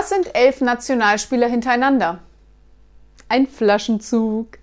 Was sind elf Nationalspieler hintereinander? Ein Flaschenzug.